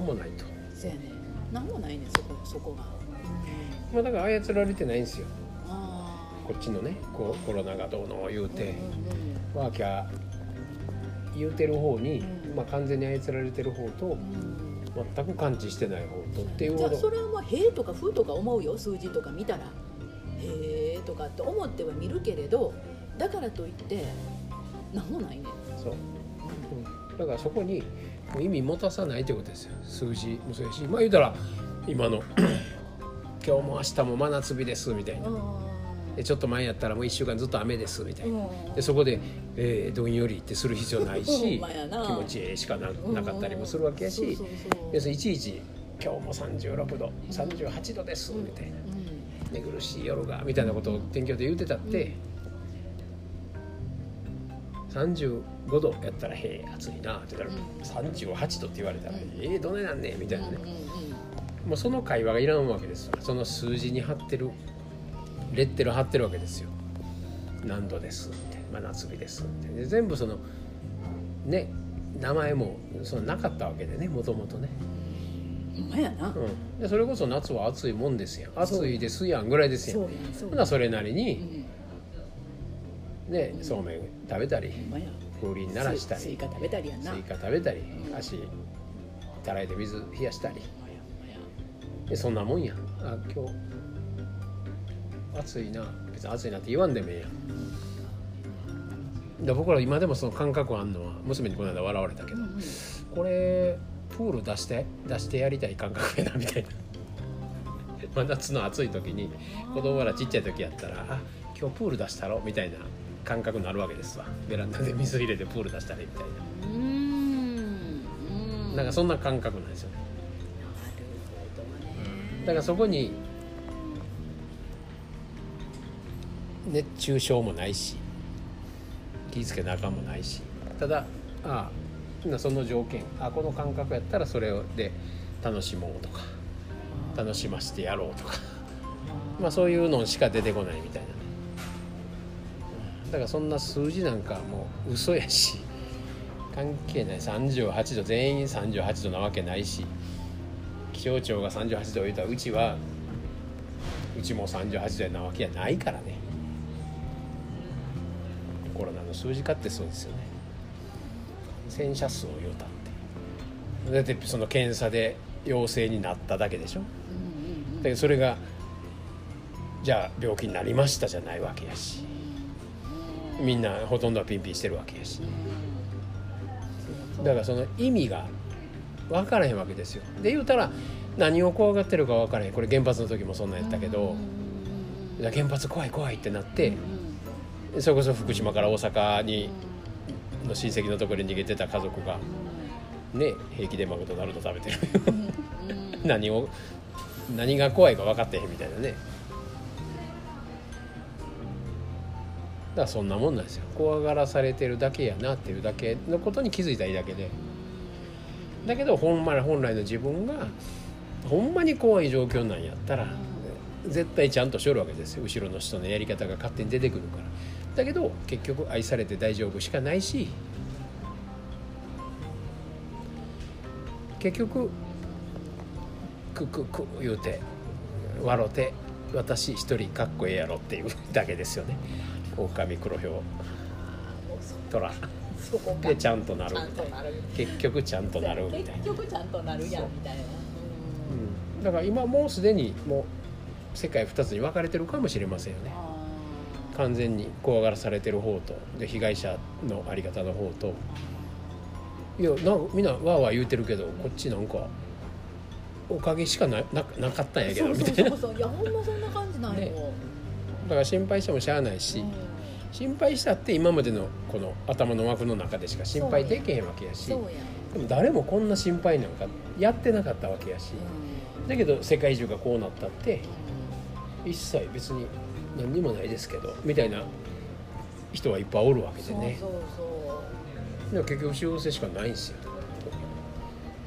何もないと、そうやね。何もないねそこそこが、まあ、だから操られてないんですよ。あこっちのねこうコロナがどうの言うあて、うんワーキャー言うてる方に、うん。まあ、完全に操られてる方とうんうん全く感知してない方とっていうじゃあそれはまあ「へえ」とか「ふ」とか思うよ数字とか見たら「へえ」とかって思っては見るけれどだからといって何もないね、そう、うん。だからそこに意味持たさないということですよ。数字もそうやし。まあ言うたら今の 今日も明日も真夏日ですみたいな。でちょっと前やったらもう1週間ずっと雨ですみたいな。でそこで、えーどんよりってする必要ないほし気持ちええしかななかったりもするわけやし。要するにいちいち「今日も36度38度です」みたいな「寝苦しい夜が」みたいなことを天気予報で言うてたって、35度やったら「へえ暑いな」って言ったら「38度」って言われたら「ええどねなんねん」みたいなね、もうその会話がいらんわけですよその数字に貼ってるレッテル貼ってるわけですよ。何度ですって。真夏日ですって。で全部そのね名前もそのなかったわけでねもともとね、ほんまやな、うん、でそれこそ夏は暑いもんですやん。暑いですやんぐらいですやん。ほなそれなりうにんねそうめん食べたり風鈴鳴らしたりスイカ食べたりやな。スイカ食べたり足、たらいで水冷やしたり。でそんなもんや。あ今日暑いな。別に暑いなって言わんでもええやん。で僕ら今でもその感覚あんのは娘にこの間笑われたけど、うんうん。これプール出して出してやりたい感覚やなみたいな。真夏の暑い時に子供らちっちゃい時やったらあ今日プール出したろみたいな感覚になるわけですわ。ベランダで水入れてプール出したらいいみたいな。うーん。うんなんかそんな感覚なんですよね。だからそこに熱中症もないし気ぃつけなあかんもないしただああなその条件あこの感覚やったらそれで楽しもうとか楽しませてやろうとかまあそういうのしか出てこないみたいな。ねだからそんな数字なんかもう嘘やし 関係ない。38度。全員38度なわけないし気象庁が38度言うたらうちはうちも38度なわけやないからね。コロナの数字かってそうですよね。感染者数を言うたって。だってその検査で陽性になっただけでしょ。だけどそれがじゃあ病気になりましたじゃないわけやしみんなほとんどはピンピンしてるわけやし。だからその意味が分からへんわけですよ。で言うたら何を怖がってるか分からへん。これ原発の時もそんなんやったけど。原発怖い怖いってなってそれこそ福島から大阪にの親戚のところに逃げてた家族がね平気でマクドナルド食べてる。何を何が怖いか分かってへんみたいなねだそんなもんなんですよ。怖がらされてるだけやなっていうだけのことに気づいたらいいだけで。だけどほんまに本来の自分がほんまに怖い状況なんやったら絶対ちゃんとしょるわけですよ。後ろの人のやり方が勝手に出てくるから。だけど結局愛されて大丈夫しかないし結局ククク言うて笑うて私一人かっこええやろっていうだけですよね。狼黒ひょう虎。そこか。でちゃんとなるみたいな。結局ちゃんとなるみたいな。結局ちゃんとなるやんみたいな。うん、だから今もうすでにもう世界2つに分かれてるかもしれませんよね。あ完全に怖がらされてる方とで被害者のあり方の方と。いやなみんなわーわー言うてるけどこっちなんかおかげしかなななかったんやーけどそうみたいなだそうそう。そういやほんまそんな感じなんよ、ねから心配してもしゃあないし、うん。心配したって今までのこの頭の枠の中でしか心配できへんわけやしでも誰もこんな心配なんかやってなかったわけやしだけど世界中がこうなったって一切別に何にもないですけどみたいな人はいっぱいおるわけでね。でも結局幸せしかないんですよ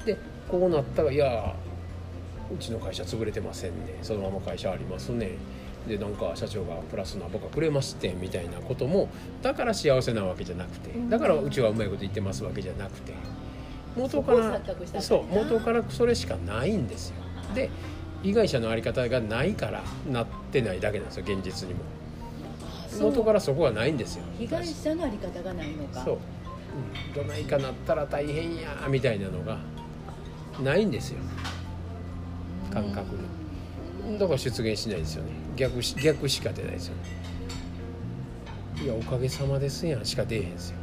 でこうなったらいやうちの会社潰れてませんね。そのまま会社ありますねでなんか社長がプラスな僕はくれましてみたいなこともだから幸せなわけじゃなくてだからうちはうまいこと言ってますわけじゃなくて元からそうな元からそれしかないんですよ。で被害者の在り方がないからなってないだけなんですよ現実にも。元からそこはないんですよ。被害者のあり方がないのか。そう、うん、どないかなったら大変やみたいなのがないんですよ。感覚にだから出現しないですよね。逆し逆しか出ないですよね。いやおかげさまですやん。しか出えへんですよ。